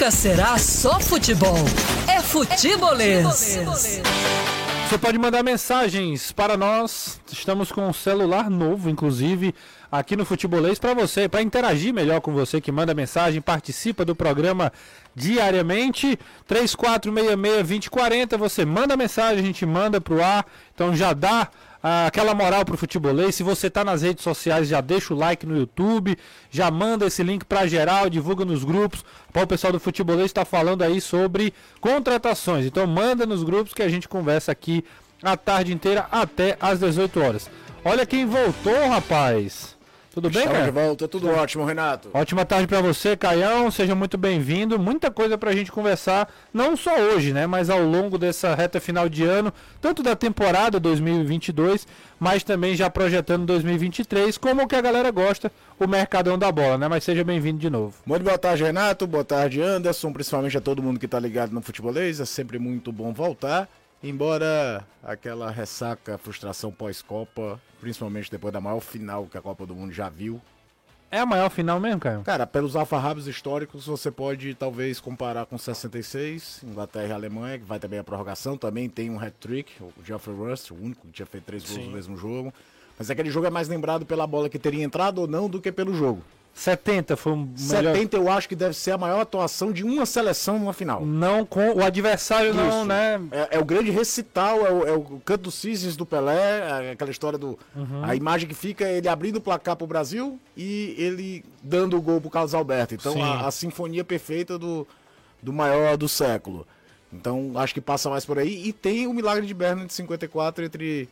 Nunca será só futebol. É futebolês. Você pode mandar mensagens para nós. Estamos com um celular novo, inclusive, aqui no Futebolês para você, para interagir melhor com você que manda mensagem, participa do programa diariamente. 3466-2040, você manda mensagem, a gente manda pro ar. Então já dá aquela moral pro futebolês. Se você tá nas redes sociais, já deixa o like no YouTube, já manda esse link para geral, divulga nos grupos. o pessoal do futebolês está falando aí sobre contratações. Então manda nos grupos que a gente conversa aqui a tarde inteira até às 18 horas. Olha quem voltou, rapaz. Tudo bem, Estamos cara? de volta, tudo ótimo, Renato. Ótima tarde para você, Caião. Seja muito bem-vindo. Muita coisa para a gente conversar, não só hoje, né, mas ao longo dessa reta final de ano, tanto da temporada 2022, mas também já projetando 2023, como o que a galera gosta, o mercadão da bola, né? Mas seja bem-vindo de novo. Muito boa tarde, Renato. Boa tarde, Anderson. Principalmente a todo mundo que está ligado no futebolês. É sempre muito bom voltar. Embora aquela ressaca, frustração pós-Copa, principalmente depois da maior final que a Copa do Mundo já viu. É a maior final mesmo, Caio? Cara, pelos alfarrábios históricos, você pode talvez comparar com 66, Inglaterra e Alemanha, que vai também a prorrogação. Também tem um hat-trick, o Geoffrey Rust, o único que tinha feito três gols no mesmo jogo. Mas aquele jogo é mais lembrado pela bola que teria entrado ou não do que pelo jogo. 70 foi o melhor. 70 eu acho que deve ser a maior atuação de uma seleção numa final. Não com o adversário, não, Isso. né? É, é o grande recital, é o, é o canto dos cisnes do Pelé, é aquela história do. A imagem que fica ele abrindo o placar pro Brasil e ele dando o gol pro Carlos Alberto. Então a, a sinfonia perfeita do, do maior do século. Então acho que passa mais por aí. E tem o milagre de Berna de 54 entre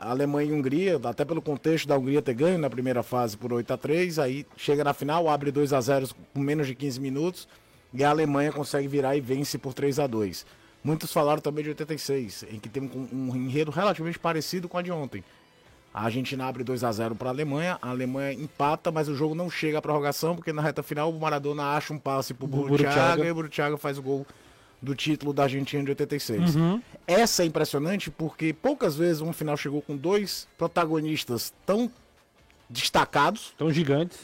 a Alemanha e a Hungria, até pelo contexto da Hungria ter ganho na primeira fase por 8 a 3 aí chega na final, abre 2 a 0 com menos de 15 minutos, e a Alemanha consegue virar e vence por 3 a 2 Muitos falaram também de 86, em que tem um, um enredo relativamente parecido com a de ontem. A Argentina abre 2 a 0 para a Alemanha, a Alemanha empata, mas o jogo não chega à prorrogação, porque na reta final o Maradona acha um passe Do Burruchaga Burruchaga. e o Burruchaga faz o gol do título da Argentina de 86. Essa é impressionante porque poucas vezes uma final chegou com dois protagonistas tão destacados Tão gigantes.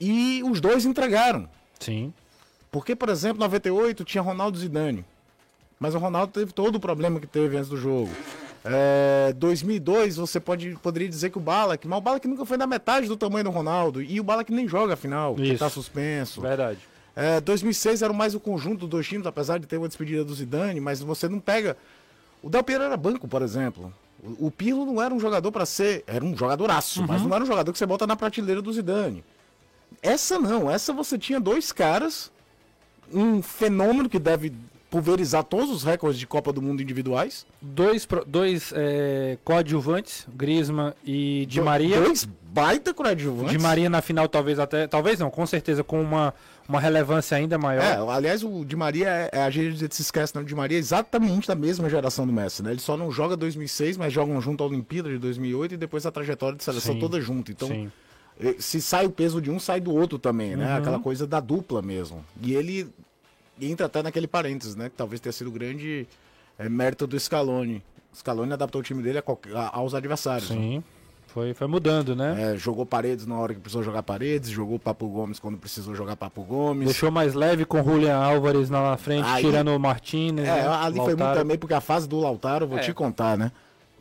e os dois entregaram. Sim. Porque, por exemplo, 98 tinha Ronaldo e Zidane. Mas o Ronaldo teve todo o problema que teve antes do jogo. É, 2002, você pode, poderia dizer que o Balak, mas o Balak nunca foi da metade do tamanho do Ronaldo. E o Balak nem joga a final, Isso. tá suspenso. Verdade. É, 2006 era mais o conjunto dos dois times, apesar de ter uma despedida do Zidane, mas você não pega. O Del Piero era banco, por exemplo. O, o Pirlo não era um jogador para ser. Era um jogadoraço, mas não era um jogador que você bota na prateleira do Zidane. Essa não, essa você tinha dois caras, um fenômeno que deve pulverizar todos os recordes de Copa do Mundo individuais. Dois, dois é, coadjuvantes, Griezmann e Di Maria. Dois baita coadjuvantes. Di Maria na final, talvez até. Talvez não, com certeza, com uma, uma relevância ainda maior. É, aliás, o Di Maria, é, é, a gente se esquece, não, o Di Maria é exatamente da mesma geração do Messi, né? Ele só não joga 2006, mas jogam junto à Olimpíada de 2008 e depois a trajetória de seleção Sim, toda junto. Então, Sim. eh, se sai o peso de um, sai do outro também, né? Aquela coisa da dupla mesmo. E ele entra até naquele parênteses, né? Que talvez tenha sido o grande eh, mérito do Scaloni. O Scaloni adaptou o time dele a a- aos adversários. né? Foi, foi mudando, né? É, jogou Paredes na hora que precisou jogar Paredes, jogou Papo Gomes quando precisou jogar Papo Gomes. Deixou mais leve com o Julian Álvares lá na frente, Aí- tirando o Martinez. É, né? ali foi muito Lautaro. também, porque a fase do Lautaro, vou É. te contar, né?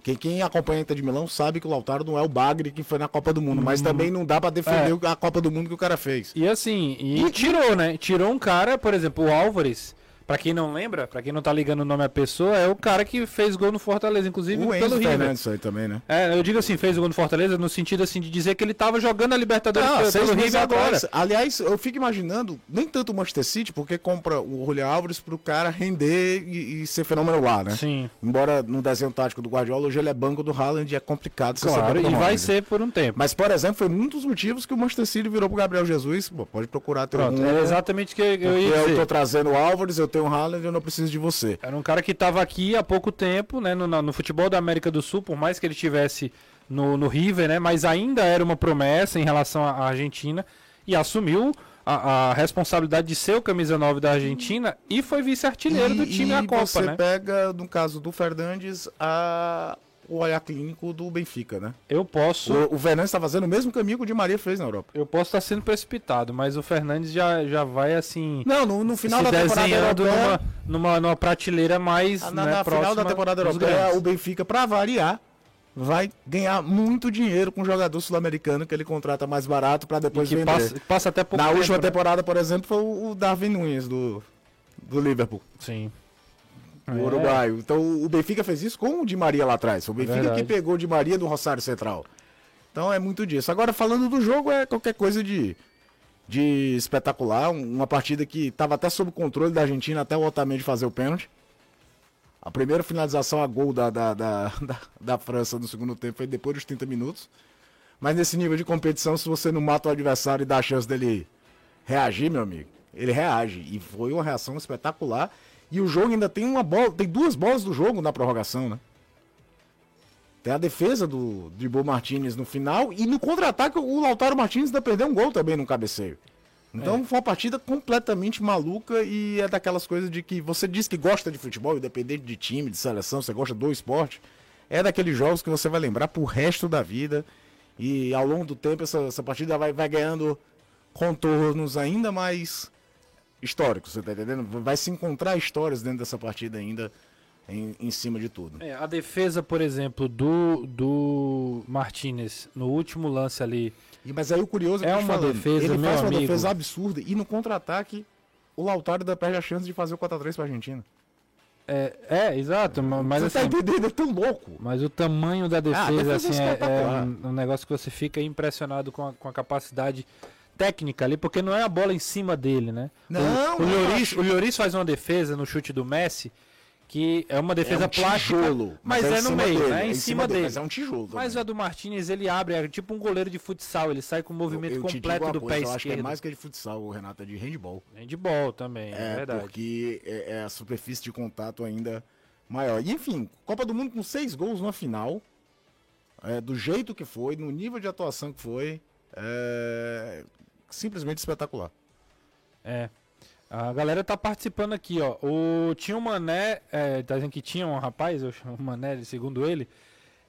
Quem, quem acompanha a Inter de Milão sabe que o Lautaro não é o Bagre que foi na Copa do Mundo, mas também não dá pra defender É. a Copa do Mundo que o cara fez. E assim, e tirou, né? Tirou um cara, por exemplo, o Álvares. Pra quem não lembra, pra quem não tá ligando o nome à pessoa, é o cara que fez gol no Fortaleza, inclusive O pelo Enzo River. Fernandes aí também, né? É, eu digo assim, fez o gol no Fortaleza no sentido assim de dizer que ele tava jogando a Libertadores Não, pelo, pelo River agora. Aliás, eu fico imaginando, nem tanto o Manchester City, porque compra o Julián Álvares pro cara render e, e ser fenômeno lá, né? Sim. Embora no desenho tático do Guardiola, hoje ele é banco do Haaland e é complicado Claro, e vai Haaland. ser por um tempo. Mas, por exemplo, foi um dos motivos que o Manchester City virou pro Gabriel Jesus. Pô, pode procurar teu Pronto, número. é exatamente o que eu ia Porque eu dizer. tô trazendo o Álvares, eu tenho o Haaland e eu não preciso de você. Era um cara que estava aqui há pouco tempo, né, no, no futebol da América do Sul, por mais que ele tivesse no, no River, né, mas ainda era uma promessa em relação à Argentina e assumiu a, a responsabilidade de ser o camisa 9 da Argentina e foi vice-artilheiro do time na Copa, você né? pega, no caso do Fernandes, a... o olhar clínico do Benfica, né? Eu posso. O, o Fernandes está fazendo o mesmo caminho que o Di Maria fez na Europa. Eu posso estar sendo precipitado, mas o Fernandes já, já vai assim. Não, no, no final da temporada europeia, numa, numa, numa prateleira mais. na, né, na final da temporada europeia, o Benfica, para variar, vai ganhar muito dinheiro com o jogador sul-americano que ele contrata mais barato para depois vender. passa, passa até Na tempo, última né? temporada, por exemplo, foi o o Darwin Nunes do, do Liverpool, Sim. O É. uruguaio. Então o Benfica fez isso com o Di Maria lá atrás. O Benfica Verdade. que pegou o Di Maria do Rosário Central. Então é muito disso. Agora, falando do jogo, é qualquer coisa de, de espetacular. Um- Uma partida que estava até sob controle da Argentina até o Otamendi fazer o pênalti. A primeira finalização a gol da, da, da, da, da França no segundo tempo foi depois dos 30 minutos. Mas nesse nível de competição, se você não mata o adversário e dá a chance dele reagir, meu amigo, ele reage. E foi uma reação espetacular. E o jogo ainda tem uma bola, tem duas bolas do jogo na prorrogação, né? Tem a defesa do Dribo Martinez no final e no contra-ataque o Lautaro Martinez ainda perdeu um gol também no cabeceio. Então foi uma partida completamente maluca e é daquelas coisas de que você diz que gosta de futebol, independente de time, de seleção, você gosta do esporte. É daqueles jogos que você vai lembrar pro resto da vida. E ao longo do tempo essa, essa partida vai, vai ganhando contornos ainda mais históricos, você tá entendendo? Vai se encontrar histórias dentro dessa partida ainda em, em cima de tudo. É, a defesa, por exemplo, do, do Martinez no último lance ali. E, mas aí o curioso É que tô uma falando, defesa, ele meu faz uma amigo. defesa absurda e no contra-ataque o Lautaro ainda perde a chance de fazer o 4x3 pra Argentina. É, é exato, ma- mas você assim, tá entendendo? É tão louco. Mas o tamanho da defesa, Ah, a defesa assim, é é, é espetacular. um, um negócio que você fica impressionado com a, com a capacidade técnica ali, porque não é a bola em cima dele, né? Não, o, o, eu Lloris, o faz uma defesa no chute do Messi, que é uma defesa é um plástica, tijolo, mas é, em no cima meio, dele, né? é em cima dele. Mas é um tijolo. Mas também. a do Martinez, ele abre, é tipo um goleiro de futsal, ele sai com o movimento Eu digo completo uma do coisa, pé Eu acho que é esquerdo. mais que de futsal, o Renato, é de handball. Handball também, é, É, verdade. porque é, é a superfície de contato ainda maior. E enfim, Copa do Mundo com seis gols na final, é, do jeito que foi, no nível de atuação que foi, é simplesmente espetacular. É. A galera tá participando aqui, ó. O, tinha um Mané, é, tá dizendo que tinha um rapaz, eu chamo Mané, segundo ele,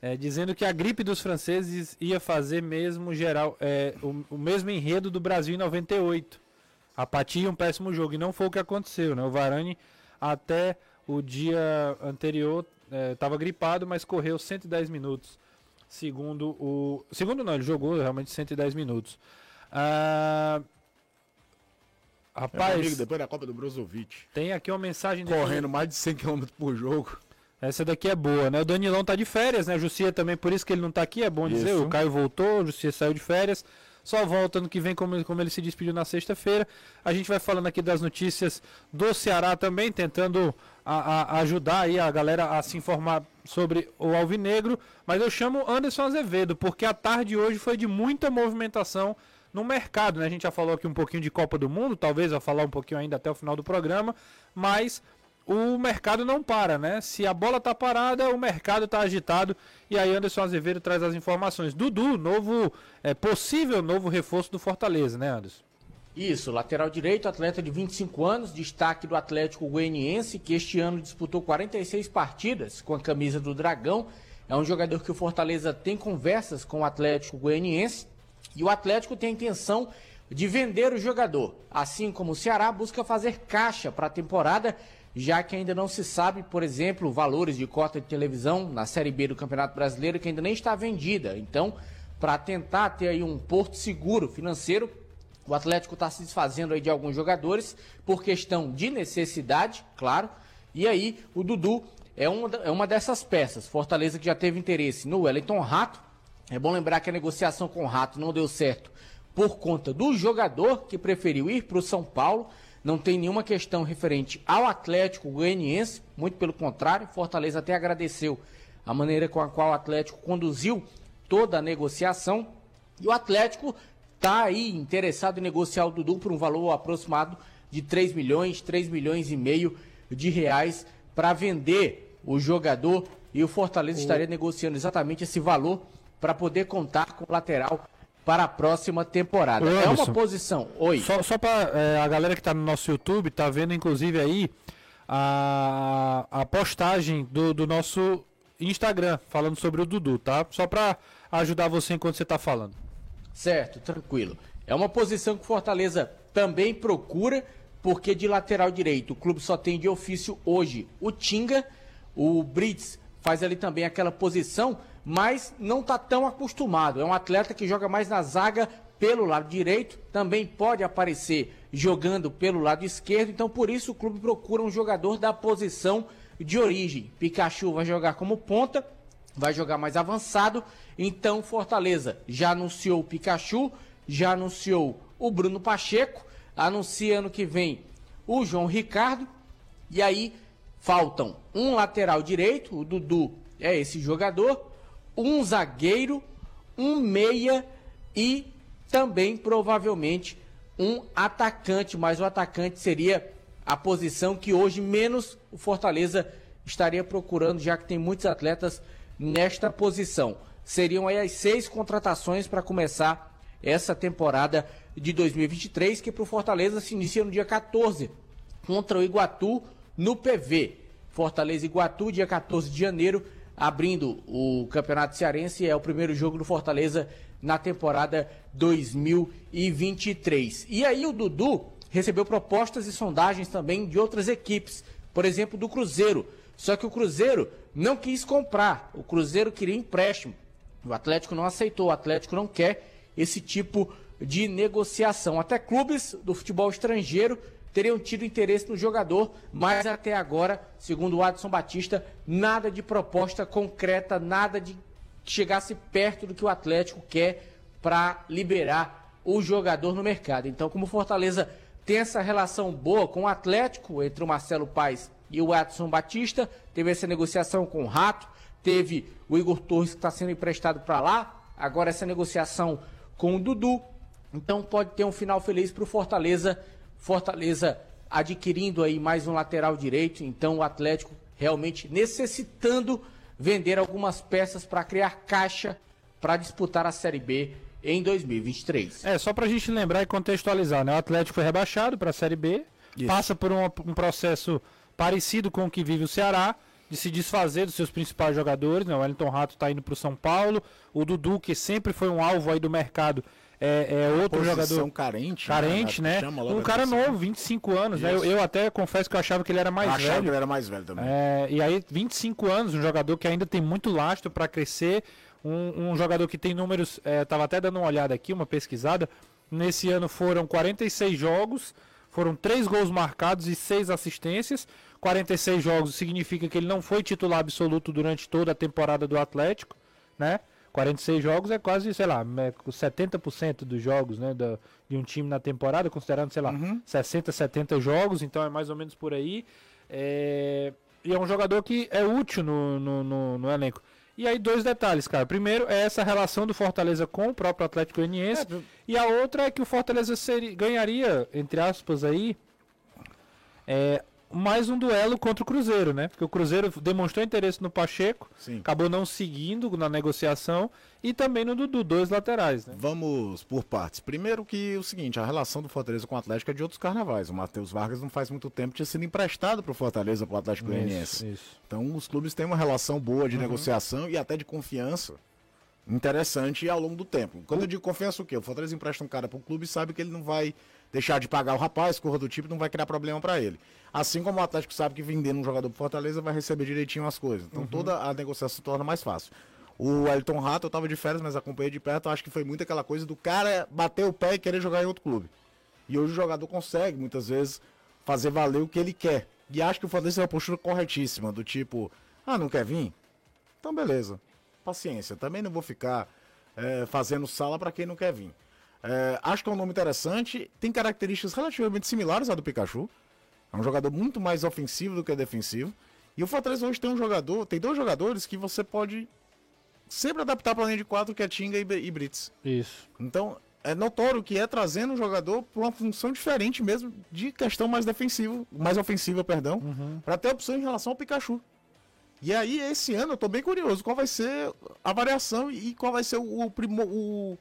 é, dizendo que a gripe dos franceses ia fazer mesmo geral, é, o, o mesmo enredo do Brasil em 98. Apatia e um péssimo jogo. E não foi o que aconteceu, né? O Varane até o dia anterior estava gripado, mas correu 110 minutos. Segundo o. Segundo não, ele jogou realmente 110 minutos. Ah, Meu Rapaz, amigo, depois da Copa do Brozovic, tem aqui uma mensagem correndo mais de 100 km por jogo. Essa daqui é boa, né? O Danilão tá de férias, né? O Jussier também, por isso que ele não tá aqui, é bom dizer. Isso. O Caio voltou, o Jussier saiu de férias. Só volta ano que vem, como, como ele se despediu na sexta-feira. A gente vai falando aqui das notícias do Ceará também, tentando a- a- ajudar aí a galera a se informar sobre o Alvinegro. Mas eu chamo Anderson Azevedo, porque a tarde hoje foi de muita movimentação no mercado, né? A gente já falou aqui um pouquinho de Copa do Mundo, talvez vai falar um pouquinho ainda até o final do programa, mas o mercado não para, né? Se a bola tá parada, o mercado tá agitado. E aí Anderson Azevedo traz as informações. Dudu, novo, é, possível novo reforço do Fortaleza, né, Anderson? Isso, lateral direito, atleta de 25 anos, destaque do Atlético Goianiense, que este ano disputou 46 partidas com a camisa do Dragão. É um jogador que o Fortaleza tem conversas com o Atlético Goianiense e o Atlético tem a intenção de vender o jogador. Assim como o Ceará busca fazer caixa para a temporada, já que ainda não se sabe, por exemplo, valores de cota de televisão na Série B do Campeonato Brasileiro que ainda nem está vendida. Então, para tentar ter aí um porto seguro financeiro, o Atlético está se desfazendo aí de alguns jogadores por questão de necessidade, claro. E aí o Dudu é uma, é uma dessas peças. Fortaleza que já teve interesse no Wellington Rato. É bom lembrar que a negociação com o Rato não deu certo por conta do jogador que preferiu ir para o São Paulo. Não tem nenhuma questão referente ao Atlético Goianiense, muito pelo contrário. Fortaleza até agradeceu a maneira com a qual o Atlético conduziu toda a negociação. E o Atlético está aí interessado em negociar o Dudu por um valor aproximado de 3 milhões, 3 milhões e meio de reais para vender o jogador. E o Fortaleza estaria negociando exatamente esse valor para poder contar com o lateral para a próxima temporada. É uma posição. Oi. Só, só para a galera que tá no nosso YouTube, tá vendo inclusive aí a, a postagem do, do nosso Instagram, falando sobre o Dudu, tá? Só pra ajudar você enquanto você tá falando. Certo, tranquilo. É uma posição que o Fortaleza também procura, porque de lateral direito o clube só tem de ofício hoje o Tinga, o Brits faz ali também aquela posição, mas não está tão acostumado. É um atleta que joga mais na zaga pelo lado direito, também pode aparecer jogando pelo lado esquerdo, então por isso o clube procura um jogador da posição de origem. Pikachu vai jogar como ponta, vai jogar mais avançado, então Fortaleza já anunciou o Pikachu, já anunciou o Bruno Pacheco, anuncia ano que vem o João Ricardo, e aí faltam um lateral direito, o Dudu é esse jogador, um zagueiro, um meia e também provavelmente um atacante, mas o atacante seria a posição que hoje menos o Fortaleza estaria procurando, já que tem muitos atletas nesta posição. Seriam aí as seis contratações para começar essa temporada de 2023, que para o Fortaleza se inicia no dia 14, contra o Iguatu no PV. Fortaleza Iguatu, dia 14 de janeiro, abrindo o Campeonato Cearense, é o primeiro jogo do Fortaleza na temporada 2023. E aí o Dudu recebeu propostas e sondagens também de outras equipes, por exemplo, do Cruzeiro. Só que o Cruzeiro não quis comprar, o Cruzeiro queria empréstimo. O Atlético não aceitou, o Atlético não quer esse tipo de negociação. Até clubes do futebol estrangeiro teriam tido interesse no jogador, mas até agora, segundo o Adson Batista, nada de proposta concreta, nada de que chegasse perto do que o Atlético quer para liberar o jogador no mercado. Então, como Fortaleza tem essa relação boa com o Atlético, entre o Marcelo Paes e o Adson Batista, teve essa negociação com o Rato, teve o Igor Torres que está sendo emprestado para lá, agora essa negociação com o Dudu. Então pode ter um final feliz para o Fortaleza. Fortaleza adquirindo aí mais um lateral direito. Então o Atlético realmente necessitando vender algumas peças para criar caixa para disputar a Série B em 2023. É, só para a gente lembrar e contextualizar, né? O Atlético foi rebaixado para a Série B, Isso. passa por um, um, processo parecido com o que vive o Ceará, de se desfazer dos seus principais jogadores, né? O Wellington Rato está indo para o São Paulo, o Dudu, que sempre foi um alvo aí do mercado, é, é outro jogador carente, né? carente, né? né? Um cara novo, 25 anos, né? Eu, eu, até confesso que eu achava que ele era mais eu velho. Achava que ele era mais velho também. É, e aí 25 anos, um jogador que ainda tem muito lastro para crescer, um, um, jogador que tem números, é, tava até dando uma olhada aqui, uma pesquisada. Nesse ano foram 46 jogos, foram 3 gols marcados e 6 assistências. 46 jogos significa que ele não foi titular absoluto durante toda a temporada do Atlético, né? 46 jogos é quase, sei lá, 70% dos jogos né, da, de um time na temporada, considerando, sei lá, uhum. 60, 70 jogos, então é mais ou menos por aí. É... E é um jogador que é útil no, no, no, no, elenco. E aí, dois detalhes, cara. Primeiro é essa relação do Fortaleza com o próprio Atlético Goianiense. É, e a outra é que o Fortaleza seria, ganharia, entre aspas, aí, é, mais um duelo contra o Cruzeiro, né? Porque o Cruzeiro demonstrou interesse no Pacheco, Sim. acabou não seguindo na negociação e também no Dudu, dois laterais, né? Vamos por partes. Primeiro que o seguinte, a relação do Fortaleza com o Atlético é de outros carnavais. O Matheus Vargas não faz muito tempo tinha sido emprestado para o Fortaleza, para o Atlético Goianiense. Então os clubes têm uma relação boa de uhum. negociação e até de confiança interessante ao longo do tempo. Quando eu digo confiança, o quê? O Fortaleza empresta um cara para o clube e sabe que ele não vai deixar de pagar o rapaz, corra do tipo, não vai criar problema para ele. Assim como o Atlético sabe que vendendo um jogador pro Fortaleza vai receber direitinho as coisas. Então uhum. toda a negociação se torna mais fácil. O Elton Rato, eu tava de férias, mas acompanhei de perto, acho que foi muito aquela coisa do cara bater o pé e querer jogar em outro clube. E hoje o jogador consegue, muitas vezes, fazer valer o que ele quer. E acho que o Fortaleza é uma postura corretíssima, do tipo, ah, não quer vir? Então beleza, paciência. Também não vou ficar é, fazendo sala para quem não quer vir. É, acho que é um nome interessante, tem características relativamente similares à do Pikachu. É um jogador muito mais ofensivo do que defensivo. E o Fortaleza hoje tem um jogador, tem dois jogadores que você pode sempre adaptar para a linha de quatro, que é Tinga e, e Brits. Isso. Então, é notório que é trazendo um jogador para uma função diferente mesmo, de questão mais defensiva, mais ofensiva, perdão, uhum. para ter opção em relação ao Pikachu. E aí, esse ano, eu tô bem curioso qual vai ser a variação e qual vai ser o, o, o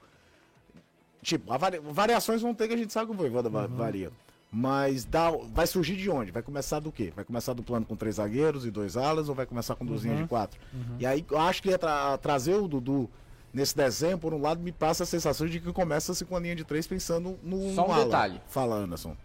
Tipo, vari... variações vão ter que a gente sabe que o Voivoda uhum. varia. Mas dá, vai surgir de onde? Vai começar do quê? Vai começar do plano com três zagueiros e dois alas ou vai começar com duas linhas de quatro? E aí eu acho que tra- trazer o Dudu nesse desenho, por um lado, me passa a sensação de que começa-se com a linha de três pensando no, Só no um ala. detalhe. Fala, Anderson.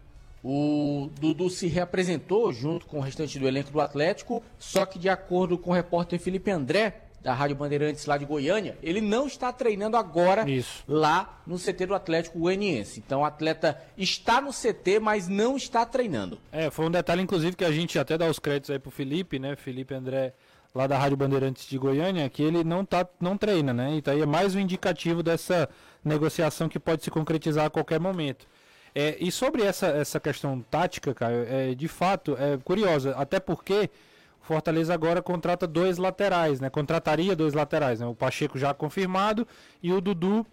O Dudu se reapresentou junto com o restante do elenco do Atlético, só que de acordo com o repórter Felipe André, da Rádio Bandeirantes lá de Goiânia, ele não está treinando agora Isso. lá no CT do Atlético Goianiense. Então o atleta está no CT, mas não está treinando. É, foi um detalhe, inclusive, que a gente até dá os créditos aí pro Felipe, né? Felipe André, lá da Rádio Bandeirantes de Goiânia, que ele não, tá, não treina, né? Então aí é mais um indicativo dessa negociação que pode se concretizar a qualquer momento. É, e sobre essa, essa questão tática, Caio, é, de fato, é curiosa, até porque Fortaleza agora contrata dois laterais, né? Contrataria dois laterais, né? O Pacheco já confirmado e o Dudu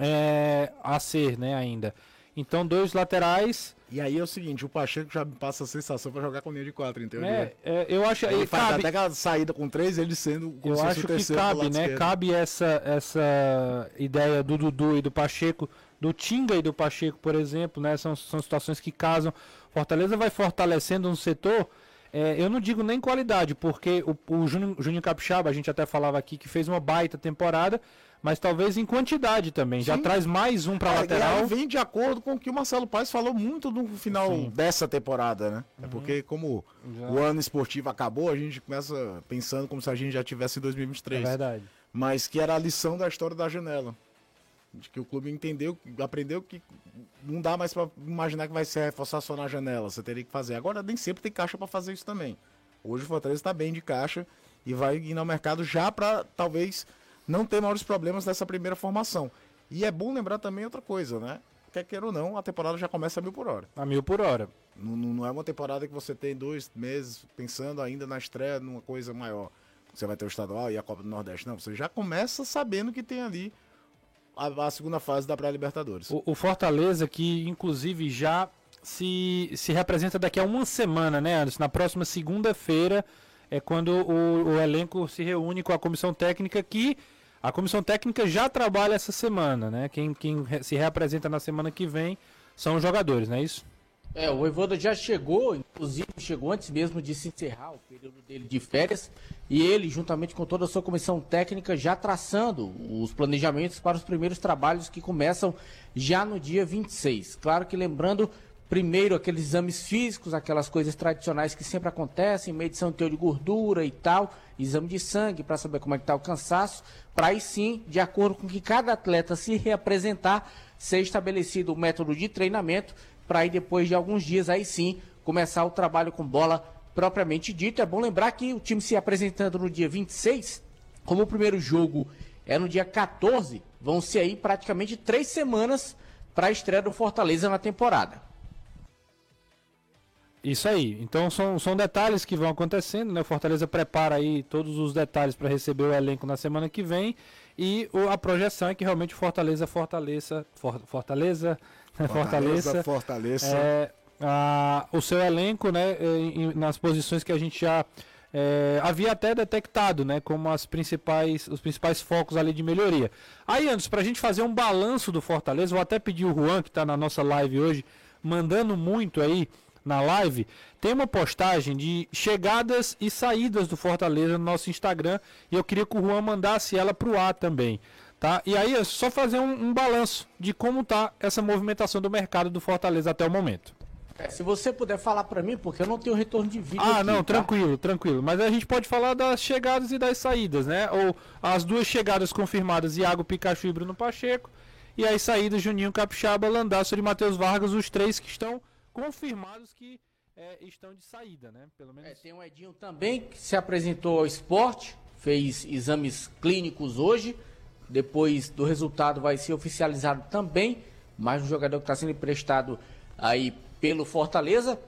é, a ser, né, ainda. Então, dois laterais. E aí é o seguinte, o Pacheco já me passa a sensação pra jogar com linha de quatro, entendeu? É, é, eu acho Ele aí faz cabe, até aquela saída com três, ele sendo como eu se acho que cabe, né? esquerdo. Cabe essa essa ideia do Dudu e do Pacheco, do Tinga e do Pacheco, por exemplo, né? São, são situações que casam. Fortaleza vai fortalecendo um setor. É, eu não digo nem qualidade, porque o, o Júnior, Júnior Capixaba, a gente até falava aqui que fez uma baita temporada, mas talvez em quantidade também. Já Sim. traz mais um para É, E lateral. aí vem de acordo com o que o Marcelo Paes falou muito no final Sim. Uhum. dessa temporada, né? É porque como Já. o ano esportivo acabou, a gente começa pensando como se a gente já tivesse em É 2023. verdade. mas que era a lição da história da janela. De que o clube entendeu, aprendeu que não dá mais para imaginar que vai se reforçar só na janela. Você teria que fazer. Agora nem sempre tem caixa para fazer isso também. Hoje o Fortaleza está bem de caixa e vai ir ao mercado já para talvez não ter maiores problemas nessa primeira formação. E é bom lembrar também outra coisa, né? Quer queira ou não, a temporada já começa a mil por hora. A mil por hora. Não não é uma temporada que você tem dois meses pensando ainda na estreia numa coisa maior. Você vai ter o estadual e a Copa do Nordeste. Não, você já começa sabendo que tem ali a, a segunda fase da pré-Libertadores. O, o Fortaleza, que inclusive já se, se representa daqui a uma semana, né, Anderson? Na próxima segunda-feira é quando o, o elenco se reúne com a comissão técnica, que a comissão técnica já trabalha essa semana, né? Quem, quem se reapresenta na semana que vem são os jogadores, não é isso? É, o Voivoda já chegou, inclusive chegou antes mesmo de se encerrar o período dele de férias, e ele, juntamente com toda a sua comissão técnica, já traçando os planejamentos para os primeiros trabalhos que começam já no dia 26. Claro que lembrando, primeiro, aqueles exames físicos, aquelas coisas tradicionais que sempre acontecem, medição de teor de gordura e tal, exame de sangue para saber como é que está o cansaço, para aí sim, de acordo com que cada atleta se reapresentar, ser estabelecido o método de treinamento para aí depois de alguns dias aí sim começar o trabalho com bola propriamente dito. É bom lembrar que o time se apresentando no dia 26, como o primeiro jogo é no dia 14, vão ser aí praticamente três semanas para a estreia do Fortaleza na temporada. Isso aí. Então são, são detalhes que vão acontecendo, né? O Fortaleza prepara aí todos os detalhes para receber o elenco na semana que vem. E o- a projeção é que realmente o Fortaleza fortaleça. For- Fortaleza. né? Fortaleza. Fortaleza. é, a- o seu elenco, né? em- nas posições que a gente já é, havia até detectado, né? Como as principais, os principais focos ali de melhoria. Aí, antes, para a gente fazer um balanço do Fortaleza, vou até pedir o Juan, que está na nossa live hoje, mandando muito aí na live, tem uma postagem de chegadas e saídas do Fortaleza no nosso Instagram e eu queria que o Juan mandasse ela pro ar também, tá? E aí é só fazer um, um balanço de como tá essa movimentação do mercado do Fortaleza até o momento. É, se você puder falar para mim, porque eu não tenho retorno de vídeo Ah, aqui, não, tá? tranquilo, tranquilo. Mas a gente pode falar das chegadas e das saídas, né? Ou as duas chegadas confirmadas, Iago Pikachu e Bruno Pacheco. E as saídas, Juninho Capixaba, Landaço e Matheus Vargas, os três que estão confirmados que é, estão de saída, né? Pelo menos. É, tem o Edinho também, que se apresentou ao esporte, fez exames clínicos hoje. Depois do resultado vai ser oficializado também. Mais um jogador que está sendo emprestado aí pelo Fortaleza.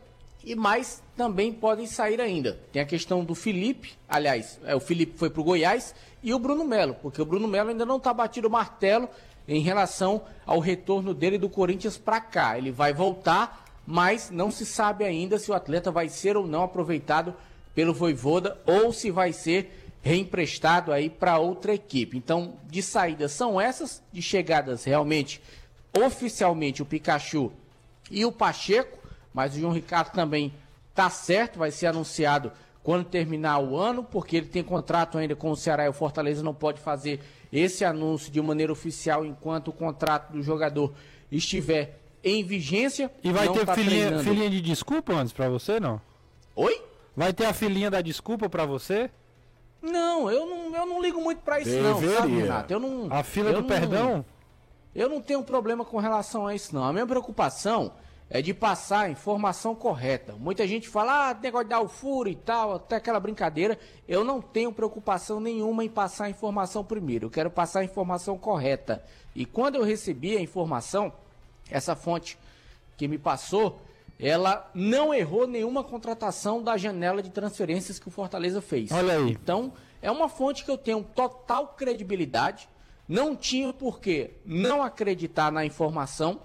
E mais também podem sair ainda. Tem a questão do Felipe, aliás, é, o Felipe foi para o Goiás e o Bruno Melo, porque o Bruno Melo ainda não está batido o martelo em relação ao retorno dele do Corinthians para cá. Ele vai voltar, mas não se sabe ainda se o atleta vai ser ou não aproveitado pelo Voivoda ou se vai ser reemprestado aí para outra equipe. Então, de saídas são essas, de chegadas realmente oficialmente o Pikachu e o Pacheco. mas o João Ricardo também tá certo, vai ser anunciado quando terminar o ano, porque ele tem contrato ainda com o Ceará e o Fortaleza não pode fazer esse anúncio de maneira oficial enquanto o contrato do jogador estiver em vigência. E vai ter tá filhinha, de desculpa antes pra você, não? Oi? Vai ter a filhinha da desculpa pra você? Não, eu não, eu não ligo muito pra isso não, sabe, Deveria. Renato? Eu não, A fila eu do não- perdão? Eu não tenho problema com relação a isso, não. A minha preocupação é de passar a informação correta. Muita gente fala, ah, negócio de dar o furo e tal, até aquela brincadeira. Eu não tenho preocupação nenhuma em passar a informação primeiro. Eu quero passar a informação correta. E quando eu recebi a informação, essa fonte que me passou, ela não errou nenhuma contratação da janela de transferências que o Fortaleza fez. Olha aí. Então, é uma fonte que eu tenho total credibilidade. Não tinha por que não acreditar na informação.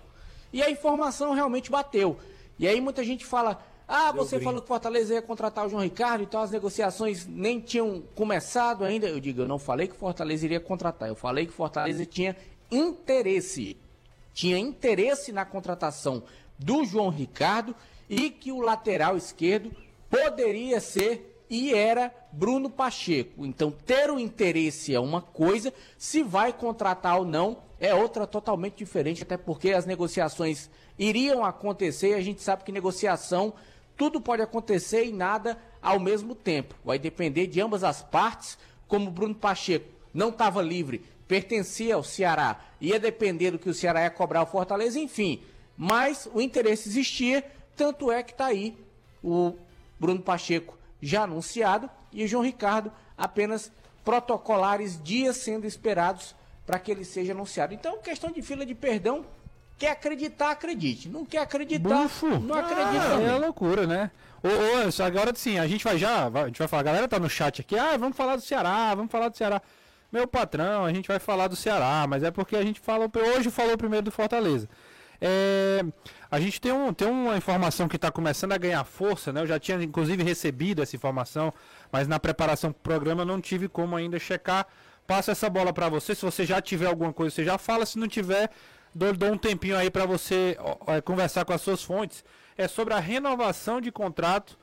E a informação realmente bateu. E aí muita gente fala: ah, você falou que o Fortaleza ia contratar o João Ricardo, então as negociações nem tinham começado ainda. Eu digo, eu não falei que o Fortaleza iria contratar, eu falei que o Fortaleza tinha interesse. Tinha interesse na contratação do João Ricardo e que o lateral esquerdo poderia ser e era Bruno Pacheco. Então, ter o interesse é uma coisa, se vai contratar ou não é outra totalmente diferente, até porque as negociações iriam acontecer e a gente sabe que negociação tudo pode acontecer e nada ao mesmo tempo. Vai depender de ambas as partes, como Bruno Pacheco não estava livre, pertencia ao Ceará, ia depender do que o Ceará ia cobrar o Fortaleza, enfim. Mas o interesse existia, tanto é que está aí o Bruno Pacheco já anunciado e o João Ricardo apenas protocolares dias sendo esperados para que ele seja anunciado. Então, questão de fila de perdão, quer acreditar, acredite. Não quer acreditar, Bufo. não acredita Ah, é loucura, né? Ô, ô, agora sim, a gente vai já, a gente vai falar, a galera tá no chat aqui, ah, vamos falar do Ceará, vamos falar do Ceará. Meu patrão, a gente vai falar do Ceará, mas é porque a gente falou, hoje falou primeiro do Fortaleza. É, a gente tem, um, tem uma informação que está começando a ganhar força, né? Eu já tinha inclusive recebido essa informação, mas na preparação do programa eu não tive como ainda checar. Passo essa bola para você. Se você já tiver alguma coisa, você já fala. Se não tiver, dou, dou um tempinho aí para você ó, conversar com as suas fontes. É sobre a renovação de contrato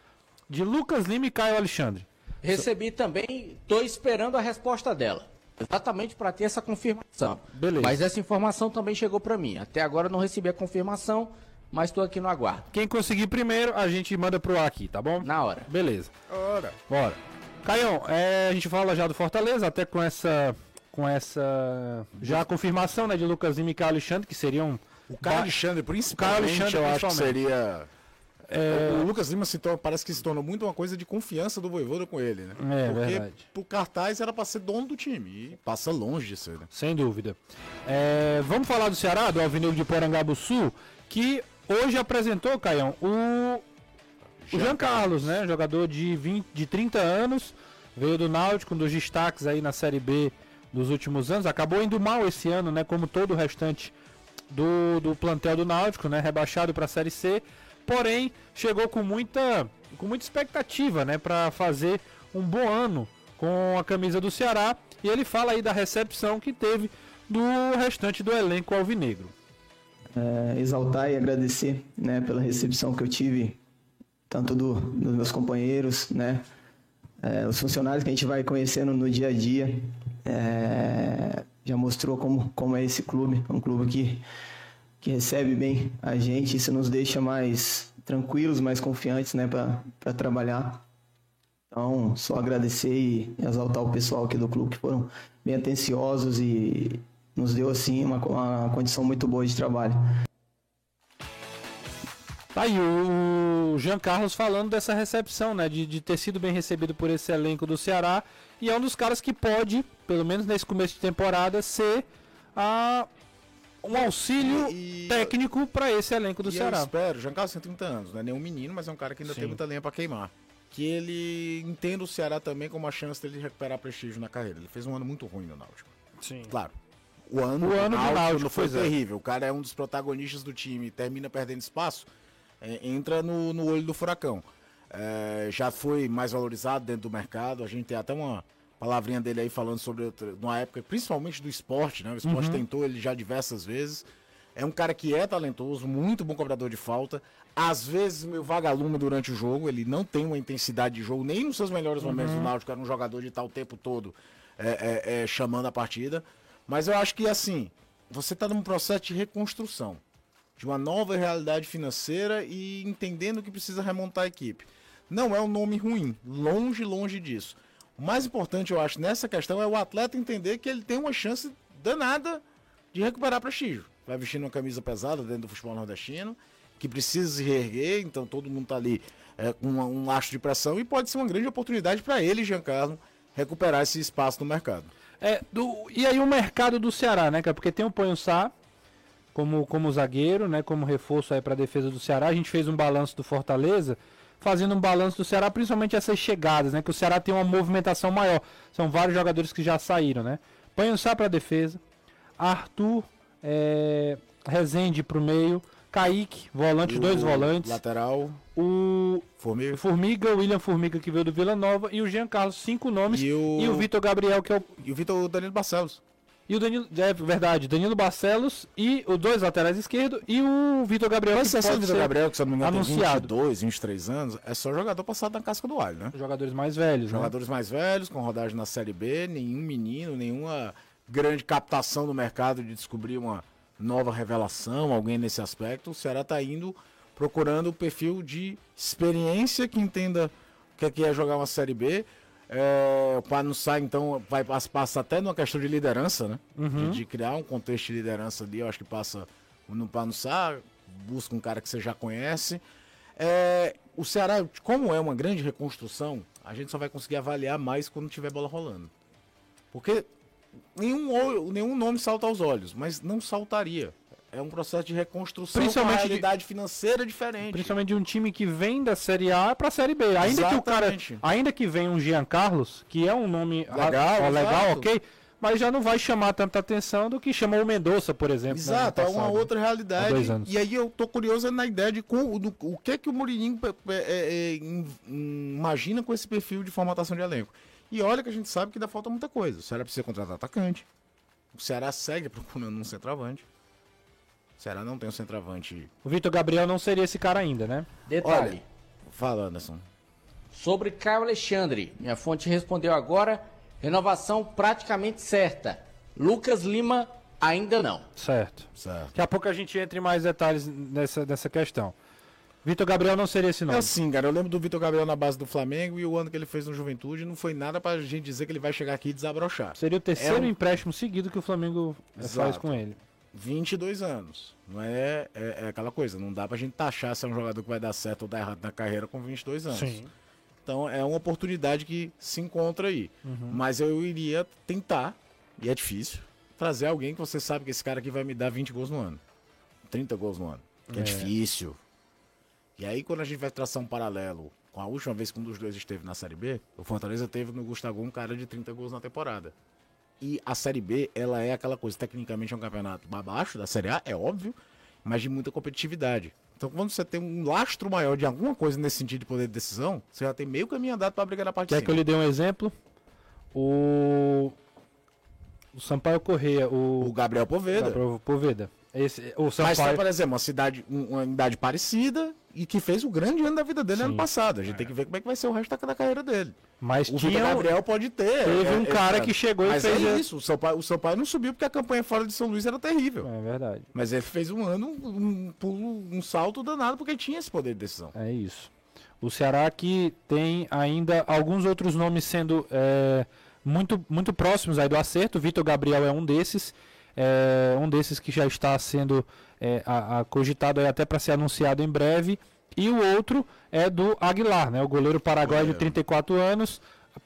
de Lucas Lima e Caio Alexandre. Recebi também, estou esperando a resposta dela. Exatamente para ter essa confirmação. Beleza. Mas essa informação também chegou para mim. Até agora eu não recebi a confirmação, mas estou aqui no aguardo. Quem conseguir primeiro, a gente manda pro ar aqui, tá bom? Na hora. Beleza. Ora. Bora. Caião, é, a gente fala já do Fortaleza, até com essa. Com essa. Já a confirmação né, de Lucas Lima e Caio Alexandre, que seriam. O Caio Ba- Alexandre, principalmente, Alexandre, eu acho que principalmente. Seria. O Lucas Lima se torna- parece que se tornou muito uma coisa de confiança do Voivoda com ele, né? É, Porque verdade. pro cartaz era pra ser dono do time. E passa longe ser, né? Sem dúvida. É, vamos falar do Ceará, do Alvinegro de Porangabuçu, que hoje apresentou, Caião, o, o Jean Carlos, né? Jogador de, 20, de 30 anos, veio do Náutico, um dos destaques aí na Série B dos últimos anos. Acabou indo mal esse ano, né? Como todo o restante do, do plantel do Náutico, né? Rebaixado para a Série C. Porém, chegou com muita, com muita expectativa, né? Para fazer um bom ano com a camisa do Ceará. E ele fala aí da recepção que teve do restante do elenco alvinegro. é, exaltar e agradecer né, pela recepção que eu tive, tanto do, dos meus companheiros, né, é, os funcionários que a gente vai conhecendo no dia a dia. é, já mostrou como, como é esse clube, um clube que, que recebe bem a gente, isso nos deixa mais tranquilos, mais confiantes né, para trabalhar. Então, só agradecer e exaltar o pessoal aqui do clube que foram bem atenciosos e nos deu assim uma, uma condição muito boa de trabalho. Tá aí o Jean Carlos falando dessa recepção, né? De, de ter sido bem recebido por esse elenco do Ceará. E é um dos caras que pode, pelo menos nesse começo de temporada, ser a, um auxílio E- técnico para esse elenco do e eu Ceará. espero, Jean Carlos tem 30 anos, não é nenhum menino, mas é um cara que ainda Sim. tem muita lenha pra queimar. Que ele entenda o Ceará também como uma chance dele recuperar prestígio na carreira. Ele fez um ano muito ruim no Náutico. Sim. Claro. O ano, O ano do Náutico, foi pois é. terrível. O cara é um dos protagonistas do time, termina perdendo espaço, é, entra no, no olho do furacão. É, já foi mais valorizado dentro do mercado. A gente tem até uma palavrinha dele aí falando sobre outra- uma época, principalmente do esporte, né? O esporte tentou ele já diversas vezes. É um cara que é talentoso, muito bom cobrador de falta. Às vezes, meio vagalume durante o jogo. Ele não tem uma intensidade de jogo, nem nos seus melhores momentos do Náutico. Era um jogador de o tempo todo é, é, é, chamando a partida. Mas eu acho que, assim, você está num processo de reconstrução. De uma nova realidade financeira e entendendo que precisa remontar a equipe. Não é um nome ruim. Longe, longe disso. O mais importante, eu acho, nessa questão é o atleta entender que ele tem uma chance danada de recuperar prestígio vai vestindo uma camisa pesada dentro do futebol nordestino, que precisa se reerguer, então todo mundo está ali é, com um laço de pressão e pode ser uma grande oportunidade para ele, Giancarlo, recuperar esse espaço no mercado. É, do, e aí o mercado do Ceará, né, cara? Porque tem o Ponhussá como, como zagueiro, né? Como reforço aí para a defesa do Ceará. A gente fez um balanço do Fortaleza, fazendo um balanço do Ceará, principalmente essas chegadas, né? Que o Ceará tem uma movimentação maior. São vários jogadores que já saíram, né? Ponhussá para defesa, Arthur é, Rezende pro meio, Kaique, volante, dois volantes. Lateral. O Formiga. Formiga, o William Formiga que veio do Vila Nova e o Jean Carlos, cinco nomes. E o, e o Vitor Gabriel, que é o. E o Vitor Danilo Barcelos. E o Danilo, é verdade, Danilo Barcelos e os dois laterais esquerdo e o Vitor Gabriel. Mas Vitor Gabriel, que se não me engano anunciado. tem 22, 23 anos, é só jogador passado na casca do alho, né? Jogadores mais velhos, né? Jogadores né? mais velhos, com rodagem na Série B, nenhum menino, nenhuma grande captação no mercado de descobrir uma nova revelação, alguém nesse aspecto. O Ceará está indo procurando o perfil de experiência que entenda o que é, que é jogar uma Série B. É, o Panussá, então, vai, passa até numa questão de liderança, né? Uhum. De, de, criar um contexto de liderança ali. Eu acho que passa no Panussá, busca um cara que você já conhece. É, o Ceará, como é uma grande reconstrução, a gente só vai conseguir avaliar mais quando tiver bola rolando. Porque nenhum, nenhum nome salta aos olhos, mas não saltaria. É um processo de reconstrução principalmente com realidade de, financeira diferente. Principalmente de um time que vem da Série A para a Série B. Ainda Exatamente. que o cara, ainda que venha um Jean Carlos, que é um nome legal, a, legal, ok, mas já não vai chamar tanta atenção do que chamou o Mendonça, por exemplo. Né, Exato, é uma outra realidade. E aí eu tô curioso na ideia de com, do, o que que o Mourinho é, é, é, imagina com esse perfil de formatação de elenco. E olha que a gente sabe que ainda falta muita coisa. O Ceará precisa contratar atacante. O Ceará segue procurando um centroavante. Ceará não tem um centroavante. O Vitor Gabriel não seria esse cara ainda, né? Detalhe. Olha, fala, Anderson. Sobre Caio Alexandre, minha fonte respondeu agora: renovação praticamente certa. Lucas Lima ainda não. Certo. certo. Daqui a pouco a gente entra em mais detalhes nessa, nessa questão. Vitor Gabriel não seria esse nome. É assim, cara. Eu lembro do Vitor Gabriel na base do Flamengo e o ano que ele fez no Juventude não foi nada pra gente dizer que ele vai chegar aqui e desabrochar. Seria o terceiro é um... empréstimo seguido que o Flamengo Exato. faz com ele. 22 anos. Não é, é, é, aquela coisa. Não dá pra gente taxar se é um jogador que vai dar certo ou dar errado na carreira com 22 anos. Sim. Então é uma oportunidade que se encontra aí. Uhum. Mas eu iria tentar, e é difícil, trazer alguém que você sabe que esse cara aqui vai me dar 20 gols no ano. 30 gols no ano. Que é, é difícil. E aí, quando a gente vai traçar um paralelo com a última vez que um dos dois esteve na Série B, o Fortaleza teve no Gustavo um cara de 30 gols na temporada. E a Série B, ela é aquela coisa, tecnicamente é um campeonato abaixo da Série A, é óbvio, mas de muita competitividade. Então, quando você tem um lastro maior de alguma coisa nesse sentido de poder de decisão, você já tem meio caminho andado para brigar na parte Quer de cima. que eu lhe dê um exemplo? O o Sampaio Correia, o, o Gabriel Poveda. Gabriel Poveda. Esse, o Sampaio... Mas, por exemplo, uma cidade, uma idade parecida e que fez o grande ano da vida dele Sim. ano passado. A gente é. tem que ver como é que vai ser o resto da, da carreira dele. Mas o tinha... Gabriel pode ter. Teve um é, cara é, que chegou mas e fez. É isso. O seu, pai, o seu pai não subiu porque a campanha fora de São Luís era terrível. É verdade. Mas ele fez um ano, um pulo, um salto danado porque tinha esse poder de decisão. É isso. O Ceará que tem ainda alguns outros nomes sendo é, muito, muito próximos aí do acerto. Vitor Gabriel é um desses. É, um desses que já está sendo é, a, a cogitado até para ser anunciado em breve. E o outro é do Aguilar, né? O goleiro paraguaio de 34 anos.